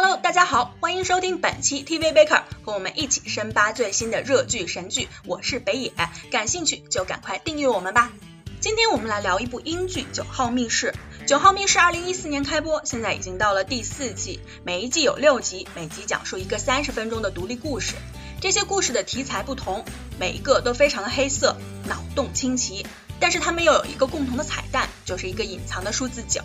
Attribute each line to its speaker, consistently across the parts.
Speaker 1: Hello，大家好，欢迎收听本期 TV Baker，和我们一起深扒最新的热剧神剧。我是北野，感兴趣就赶快订阅我们吧。今天我们来聊一部英剧《九号密室》。《九号密室》二零一四年开播，现在已经到了第四季，每一季有六集，每集讲述一个三十分钟的独立故事。这些故事的题材不同，每一个都非常的黑色，脑洞清奇。但是他们又有一个共同的彩蛋，就是一个隐藏的数字九。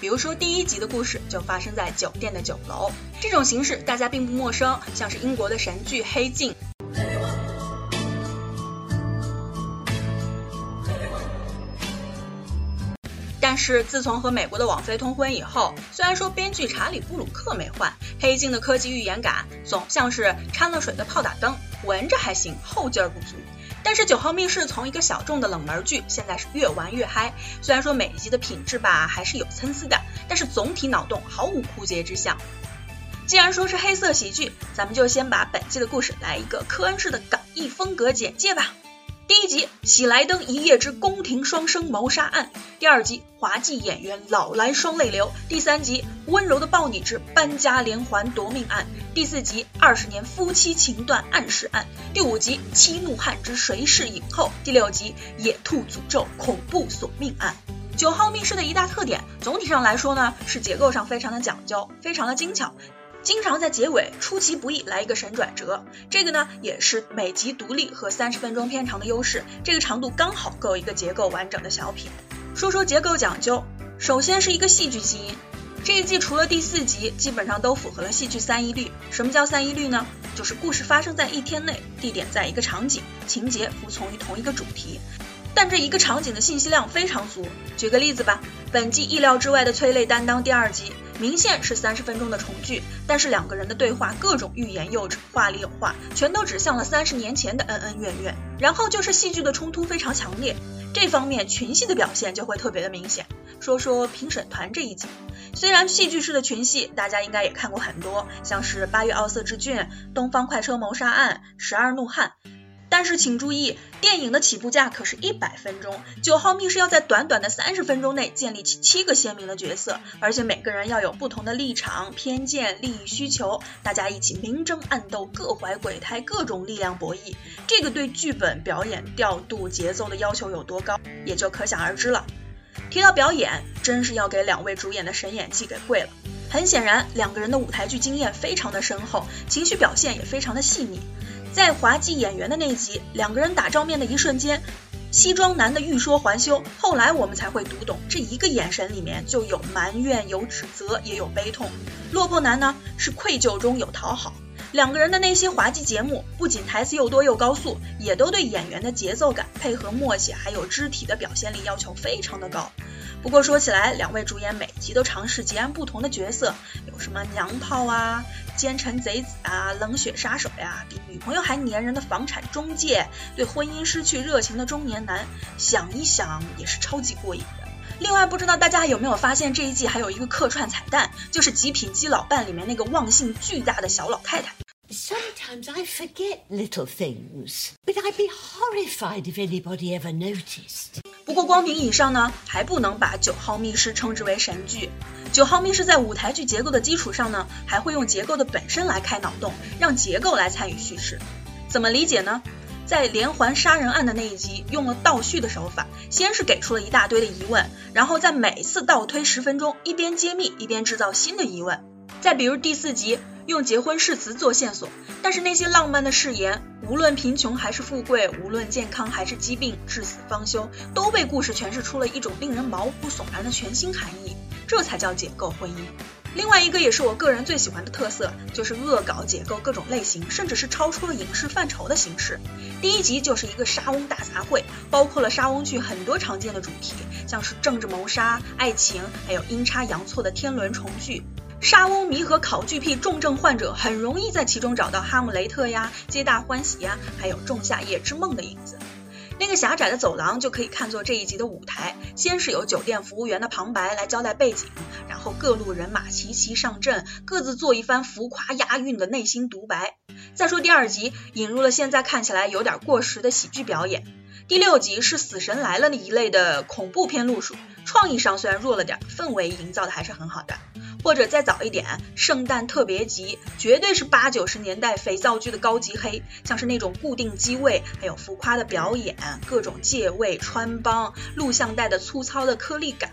Speaker 1: 比如说第一集的故事就发生在酒店的九楼，这种形式大家并不陌生，像是英国的神剧《黑镜》。但是自从和美国的网飞通婚以后，虽然说编剧查理布鲁克没换，《黑镜》的科技预言感总像是掺了水的炮打灯，闻着还行，后劲儿不足。但是九号密室从一个小众的冷门剧，现在是越玩越嗨。虽然说每一集的品质吧还是有参差的，但是总体脑洞毫无枯竭之象。既然说是黑色喜剧，咱们就先把本季的故事来一个科恩式的港译风格简介吧。第一集喜来登一夜之宫廷双生谋杀案，第二集滑稽演员老来双泪流，第三集温柔的抱你之搬家连环夺命案，第四集二十年夫妻情断暗示案，第五集七怒汉之谁是影后，第六集野兔诅咒恐怖索命案。九号密室的一大特点，总体上来说呢，是结构上非常的讲究，非常的精巧。经常在结尾出其不意来一个神转折，这个呢也是每集独立和三十分钟片长的优势，这个长度刚好够一个结构完整的小品。说说结构讲究，首先是一个戏剧基因，这一季除了第四集，基本上都符合了戏剧三一律。什么叫三一律呢？就是故事发生在一天内，地点在一个场景，情节服从于同一个主题。但这一个场景的信息量非常足。举个例子吧，本季意料之外的催泪担当第二集。明线是三十分钟的重聚，但是两个人的对话各种欲言又止，话里有话，全都指向了三十年前的恩恩怨怨。然后就是戏剧的冲突非常强烈，这方面群戏的表现就会特别的明显。说说评审团这一集，虽然戏剧式的群戏大家应该也看过很多，像是八月奥色之郡、东方快车谋杀案、十二怒汉。但是请注意，电影的起步价可是一百分钟，九号密室要在短短的三十分钟内建立起七个鲜明的角色，而且每个人要有不同的立场、偏见、利益需求，大家一起明争暗斗，各怀鬼胎，各种力量博弈，这个对剧本、表演、调度、节奏的要求有多高，也就可想而知了。提到表演，真是要给两位主演的神演技给跪了。很显然，两个人的舞台剧经验非常的深厚，情绪表现也非常的细腻。在滑稽演员的那集，两个人打照面的一瞬间，西装男的欲说还休，后来我们才会读懂，这一个眼神里面就有埋怨、有指责，也有悲痛。落魄男呢是愧疚中有讨好。两个人的那些滑稽节目，不仅台词又多又高速，也都对演员的节奏感、配合默契，还有肢体的表现力要求非常的高。不过说起来，两位主演每集都尝试截然不同的角色，有什么娘炮啊、奸臣贼子啊、冷血杀手呀，比女朋友还粘人的房产中介，对婚姻失去热情的中年男，想一想也是超级过瘾的。另外，不知道大家有没有发现这一季还有一个客串彩蛋，就是《极品基老伴》里面那个忘性巨大的小老太太。
Speaker 2: Sometimes I forget little things, but I'd be horrified if anybody ever noticed.
Speaker 1: 不过光凭以上呢，还不能把《九号密室》称之为神剧。《九号密室》在舞台剧结构的基础上呢，还会用结构的本身来开脑洞，让结构来参与叙事。怎么理解呢？在连环杀人案的那一集，用了倒叙的手法，先是给出了一大堆的疑问，然后在每次倒推十分钟，一边揭秘一边制造新的疑问。再比如第四集，用结婚誓词做线索，但是那些浪漫的誓言，无论贫穷还是富贵，无论健康还是疾病，至死方休，都被故事诠释出了一种令人毛骨悚然的全新含义。这才叫解构婚姻。另外一个也是我个人最喜欢的特色，就是恶搞解构各种类型，甚至是超出了影视范畴的形式。第一集就是一个沙翁大杂烩，包括了沙翁剧很多常见的主题，像是政治谋杀、爱情，还有阴差阳错的天伦重聚。沙翁迷和考据癖重症患者很容易在其中找到哈姆雷特呀、皆大欢喜呀，还有仲夏夜之梦的影子。那个狭窄的走廊就可以看作这一集的舞台。先是有酒店服务员的旁白来交代背景，然后各路人马齐齐上阵，各自做一番浮夸押韵的内心独白。再说第二集，引入了现在看起来有点过时的喜剧表演。第六集是死神来了那一类的恐怖片路数，创意上虽然弱了点，氛围营造的还是很好的。或者再早一点，圣诞特别集，绝对是八九十年代肥皂剧的高级黑，像是那种固定机位，还有浮夸的表演，各种借位穿帮，录像带的粗糙的颗粒感，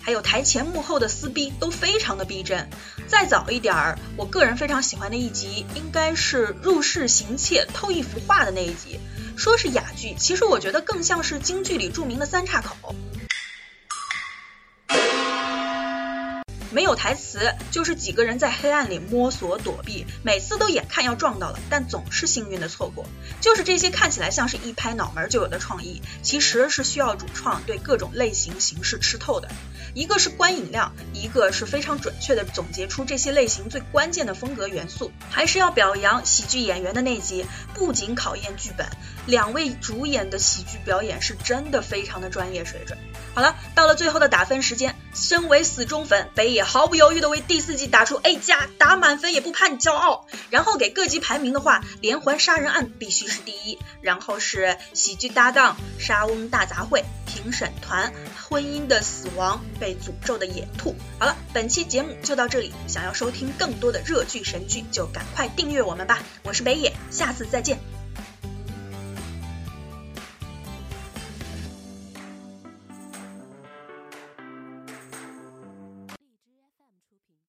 Speaker 1: 还有台前幕后的撕逼，都非常的逼真。再早一点儿，我个人非常喜欢的一集，应该是入室行窃偷一幅画的那一集。说是哑剧，其实我觉得更像是京剧里著名的三岔口。没有台词，就是几个人在黑暗里摸索躲避，每次都眼看要撞到了，但总是幸运的错过。就是这些看起来像是一拍脑门就有的创意，其实是需要主创对各种类型形式吃透的。一个是观影量，一个是非常准确的总结出这些类型最关键的风格元素。还是要表扬喜剧演员的那集，不仅考验剧本，两位主演的喜剧表演是真的非常的专业水准。好了，到了最后的打分时间，身为死忠粉，北野毫不犹豫的为第四季打出 A 加，打满分也不怕你骄傲。然后给各级排名的话，连环杀人案必须是第一，然后是喜剧搭档、沙翁大杂烩、评审团、婚姻的死亡、被诅咒的野兔。好了，本期节目就到这里，想要收听更多的热剧神剧，就赶快订阅我们吧。我是北野，下次再见。